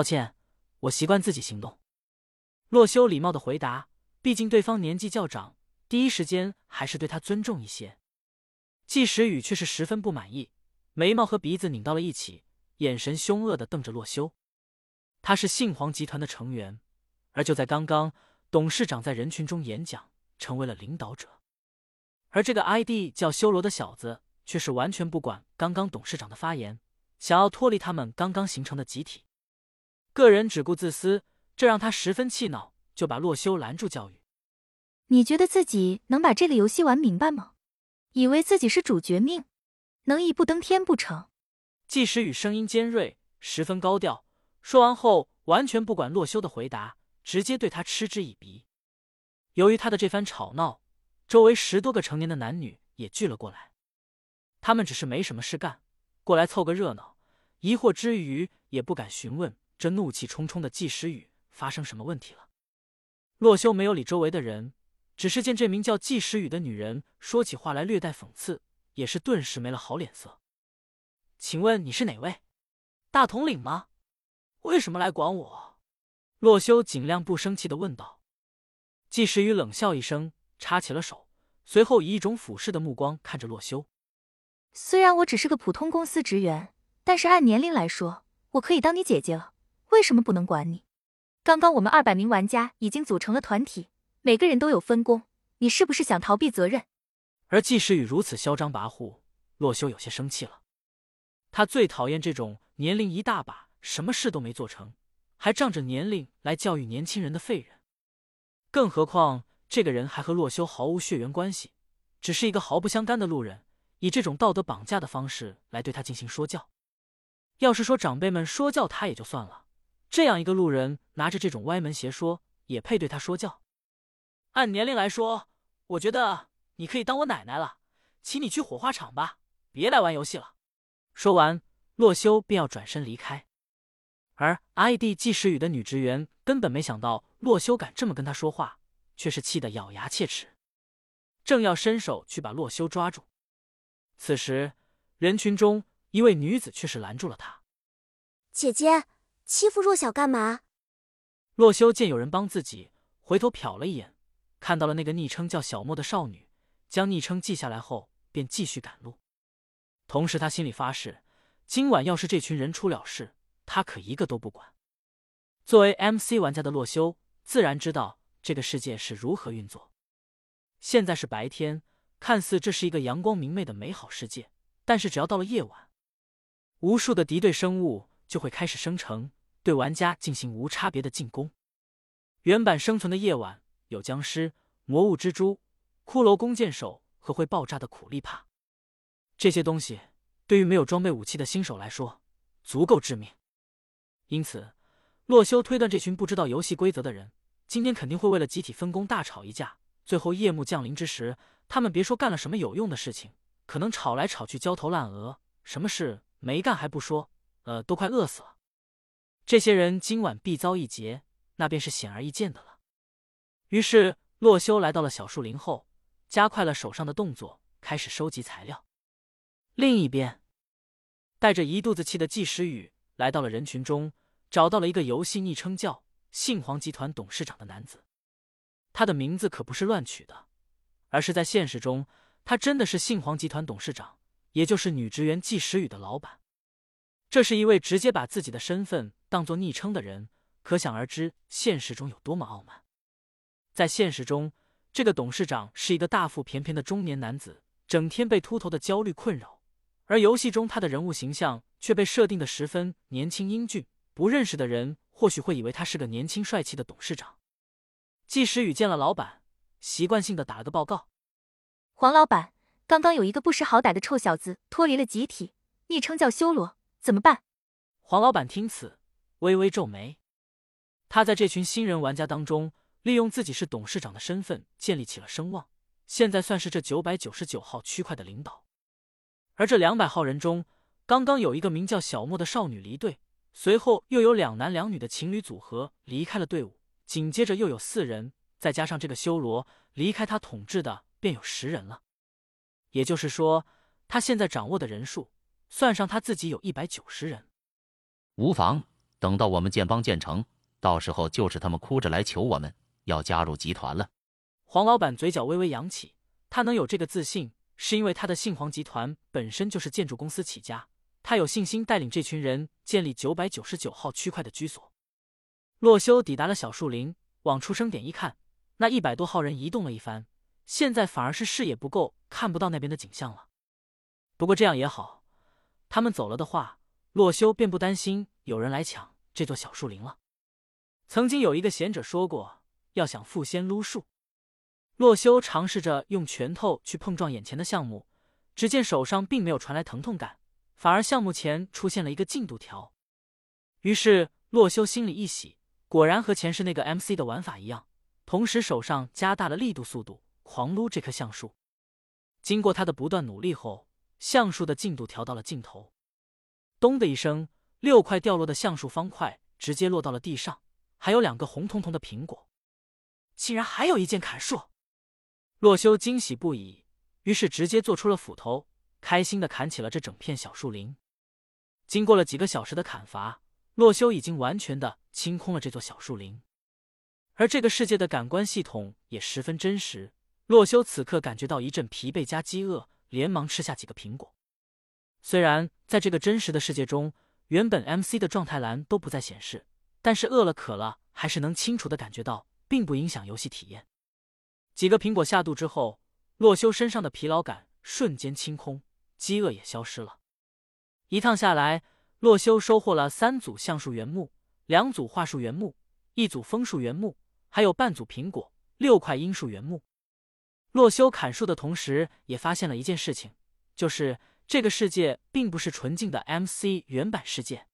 抱歉，我习惯自己行动。洛修礼貌的回答，毕竟对方年纪较长，第一时间还是对他尊重一些。季时雨却是十分不满意，眉毛和鼻子拧到了一起，眼神凶恶的瞪着洛修。他是信皇集团的成员，而就在刚刚，董事长在人群中演讲，成为了领导者。而这个 ID 叫修罗的小子，却是完全不管刚刚董事长的发言，想要脱离他们刚刚形成的集体，个人只顾自私，这让他十分气恼，就把洛修拦住，教育：“你觉得自己能把这个游戏玩明白吗？以为自己是主角命，能一步登天不成？”季时雨声音尖锐，十分高调，说完后完全不管洛修的回答，直接对他嗤之以鼻。由于他的这番吵闹。周围十多个成年的男女也聚了过来，他们只是没什么事干，过来凑个热闹，疑惑之余也不敢询问这怒气冲冲的季时雨发生什么问题了。洛修没有理周围的人，只是见这名叫季时雨的女人说起话来略带讽刺，也是顿时没了好脸色。请问你是哪位？大统领吗？为什么来管我？洛修尽量不生气的问道。季时雨冷笑一声。插起了手，随后以一种俯视的目光看着洛修。虽然我只是个普通公司职员，但是按年龄来说，我可以当你姐姐了。为什么不能管你？刚刚我们二百名玩家已经组成了团体，每个人都有分工，你是不是想逃避责任？而季时雨如此嚣张跋扈，洛修有些生气了。他最讨厌这种年龄一大把，什么事都没做成，还仗着年龄来教育年轻人的废人。更何况。这个人还和洛修毫无血缘关系，只是一个毫不相干的路人，以这种道德绑架的方式来对他进行说教。要是说长辈们说教他也就算了，这样一个路人拿着这种歪门邪说，也配对他说教？按年龄来说，我觉得你可以当我奶奶了，请你去火化场吧，别来玩游戏了。说完，洛修便要转身离开，而 ID 季时雨的女职员根本没想到洛修敢这么跟他说话。却是气得咬牙切齿，正要伸手去把洛修抓住，此时人群中一位女子却是拦住了他：“姐姐，欺负弱小干嘛？”洛修见有人帮自己，回头瞟了一眼，看到了那个昵称叫小莫的少女，将昵称记下来后，便继续赶路。同时，他心里发誓，今晚要是这群人出了事，他可一个都不管。作为 MC 玩家的洛修，自然知道。这个世界是如何运作？现在是白天，看似这是一个阳光明媚的美好世界，但是只要到了夜晚，无数的敌对生物就会开始生成，对玩家进行无差别的进攻。原版生存的夜晚有僵尸、魔物蜘蛛、骷髅弓箭手和会爆炸的苦力怕，这些东西对于没有装备武器的新手来说足够致命。因此，洛修推断这群不知道游戏规则的人。今天肯定会为了集体分工大吵一架，最后夜幕降临之时，他们别说干了什么有用的事情，可能吵来吵去焦头烂额，什么事没干还不说，呃，都快饿死了。这些人今晚必遭一劫，那便是显而易见的了。于是洛修来到了小树林后，加快了手上的动作，开始收集材料。另一边，带着一肚子气的季时雨来到了人群中，找到了一个游戏昵称叫。信皇集团董事长的男子，他的名字可不是乱取的，而是在现实中，他真的是信皇集团董事长，也就是女职员季时雨的老板。这是一位直接把自己的身份当做昵称的人，可想而知，现实中有多么傲慢。在现实中，这个董事长是一个大腹便便的中年男子，整天被秃头的焦虑困扰，而游戏中他的人物形象却被设定的十分年轻英俊，不认识的人。或许会以为他是个年轻帅气的董事长。季时雨见了老板，习惯性的打了个报告：“黄老板，刚刚有一个不识好歹的臭小子脱离了集体，昵称叫修罗，怎么办？”黄老板听此，微微皱眉。他在这群新人玩家当中，利用自己是董事长的身份建立起了声望，现在算是这九百九十九号区块的领导。而这两百号人中，刚刚有一个名叫小莫的少女离队。随后又有两男两女的情侣组合离开了队伍，紧接着又有四人，再加上这个修罗，离开他统治的便有十人了。也就是说，他现在掌握的人数，算上他自己有一百九十人。无妨，等到我们建邦建成，到时候就是他们哭着来求我们要加入集团了。黄老板嘴角微微扬起，他能有这个自信，是因为他的信黄集团本身就是建筑公司起家，他有信心带领这群人建立九百九十九号区块的居所。洛修抵达了小树林，往出生点一看，那一百多号人移动了一番，现在反而是视野不够，看不到那边的景象了。不过这样也好，他们走了的话，洛修便不担心有人来抢这座小树林了。曾经有一个贤者说过，要想富先撸树。洛修尝试着用拳头去碰撞眼前的项目，只见手上并没有传来疼痛感，反而项目前出现了一个进度条。于是洛修心里一喜，果然和前世那个 MC 的玩法一样，同时手上加大了力度，速度狂撸这棵橡树。经过他的不断努力后，橡树的进度调到了尽头，咚的一声，六块掉落的橡树方块直接落到了地上，还有两个红彤彤的苹果，竟然还有一件砍树！洛修惊喜不已，于是直接做出了斧头，开心的砍起了这整片小树林。经过了几个小时的砍伐，洛修已经完全的清空了这座小树林，而这个世界的感官系统也十分真实。洛修此刻感觉到一阵疲惫加饥饿。连忙吃下几个苹果。虽然在这个真实的世界中，原本 MC 的状态栏都不再显示，但是饿了渴了，还是能清楚的感觉到，并不影响游戏体验。几个苹果下肚之后，洛修身上的疲劳感瞬间清空，饥饿也消失了。一趟下来，洛修收获了三组橡树原木、两组桦树原木、一组枫树原木，还有半组苹果、六块樱树原木。洛修砍树的同时，也发现了一件事情，就是这个世界并不是纯净的 MC 原版世界，